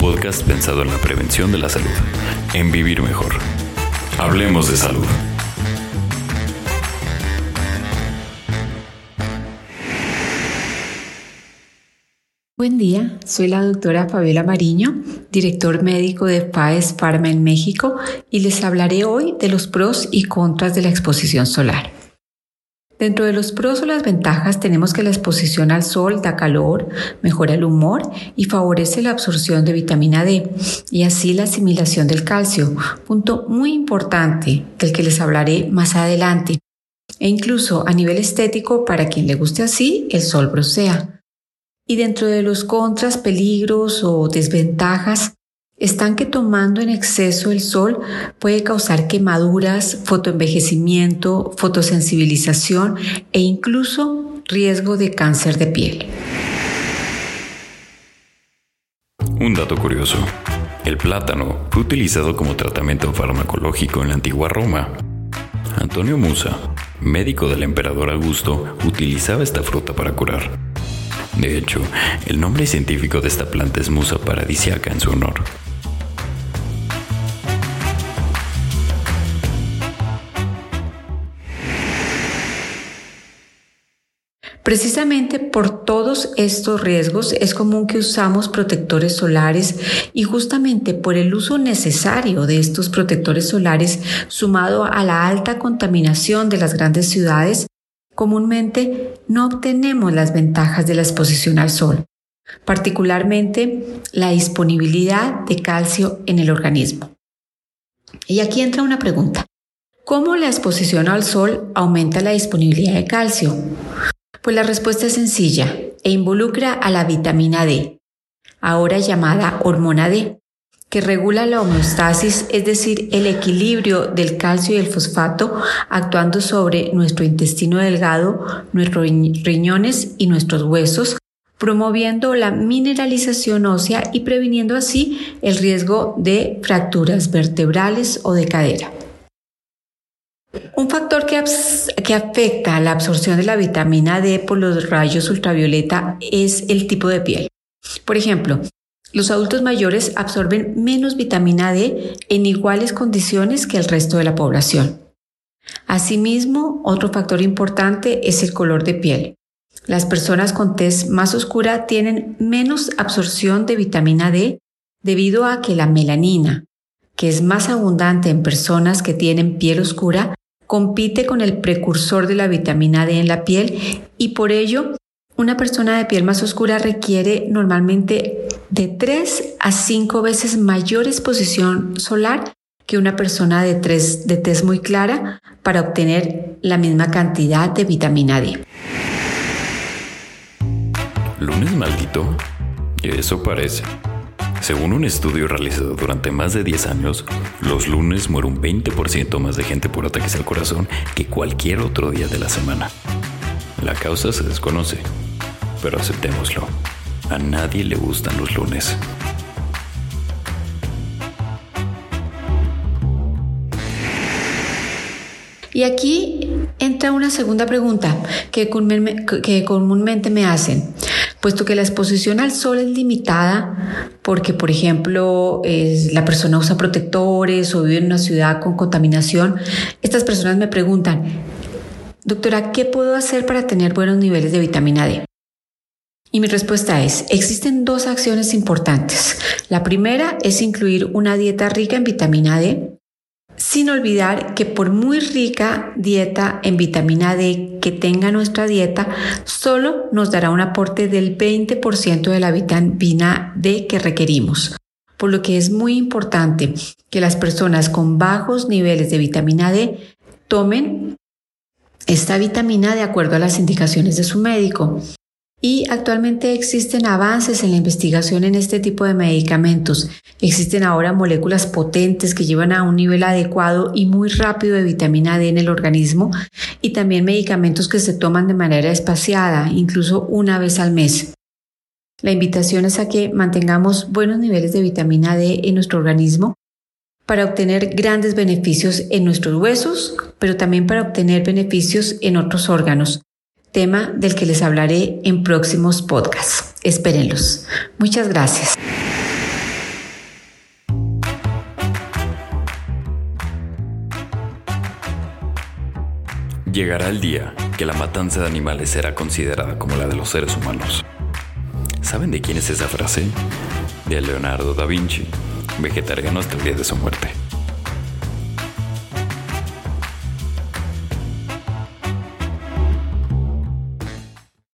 Podcast pensado en la prevención de la salud, en vivir mejor. Hablemos de salud. Buen día, soy la doctora Fabiola Mariño, director médico de PAES Pharma en México y les hablaré hoy de los pros y contras de la exposición solar. Dentro de los pros o las ventajas tenemos que la exposición al sol da calor, mejora el humor y favorece la absorción de vitamina D y así la asimilación del calcio, punto muy importante del que les hablaré más adelante. E incluso a nivel estético, para quien le guste así, el sol brosea. Y dentro de los contras, peligros o desventajas, están que tomando en exceso el sol puede causar quemaduras, fotoenvejecimiento, fotosensibilización e incluso riesgo de cáncer de piel. Un dato curioso. El plátano fue utilizado como tratamiento farmacológico en la antigua Roma. Antonio Musa, médico del emperador Augusto, utilizaba esta fruta para curar. De hecho, el nombre científico de esta planta es Musa paradisiaca en su honor. Precisamente por todos estos riesgos es común que usamos protectores solares y justamente por el uso necesario de estos protectores solares sumado a la alta contaminación de las grandes ciudades, comúnmente no obtenemos las ventajas de la exposición al sol, particularmente la disponibilidad de calcio en el organismo. Y aquí entra una pregunta. ¿Cómo la exposición al sol aumenta la disponibilidad de calcio? Pues la respuesta es sencilla e involucra a la vitamina D, ahora llamada hormona D, que regula la homeostasis, es decir, el equilibrio del calcio y el fosfato, actuando sobre nuestro intestino delgado, nuestros riñones y nuestros huesos, promoviendo la mineralización ósea y previniendo así el riesgo de fracturas vertebrales o de cadera. Un factor que, afecta a la absorción de la vitamina D por los rayos ultravioleta es el tipo de piel. Por ejemplo, los adultos mayores absorben menos vitamina D en iguales condiciones que el resto de la población. Asimismo, otro factor importante es el color de piel. Las personas con tez más oscura tienen menos absorción de vitamina D debido a que la melanina, que es más abundante en personas que tienen piel oscura, compite con el precursor de la vitamina D en la piel y por ello una persona de piel más oscura requiere normalmente de 3 a 5 veces mayor exposición solar que una persona de, de tez muy clara para obtener la misma cantidad de vitamina D. ¿Lunes maldito? Eso parece. Según un estudio realizado durante más de 10 años, los lunes muere un 20% más de gente por ataques al corazón que cualquier otro día de la semana. La causa se desconoce, pero aceptémoslo. A nadie le gustan los lunes. Y aquí entra una segunda pregunta que, comúnmente me hacen. Puesto que la exposición al sol es limitada, porque por ejemplo la persona usa protectores o vive en una ciudad con contaminación, estas personas me preguntan, doctora, ¿qué puedo hacer para tener buenos niveles de vitamina D? Y mi respuesta es, existen dos acciones importantes. La primera es incluir una dieta rica en vitamina D, sin olvidar que por muy rica dieta en vitamina D que tenga nuestra dieta, solo nos dará un aporte del 20% de la vitamina D que requerimos. Por lo que es muy importante que las personas con bajos niveles de vitamina D tomen esta vitamina de acuerdo a las indicaciones de su médico. Y actualmente existen avances en la investigación en este tipo de medicamentos. Existen ahora moléculas potentes que llevan a un nivel adecuado y muy rápido de vitamina D en el organismo y también medicamentos que se toman de manera espaciada, incluso una vez al mes. La invitación es a que mantengamos buenos niveles de vitamina D en nuestro organismo para obtener grandes beneficios en nuestros huesos, pero también para obtener beneficios en otros órganos, tema del que les hablaré en próximos podcasts. Espérenlos. Muchas gracias. Llegará el día que la matanza de animales será considerada como la de los seres humanos. ¿Saben de quién es esa frase? De Leonardo da Vinci, vegetariano hasta el día de su muerte.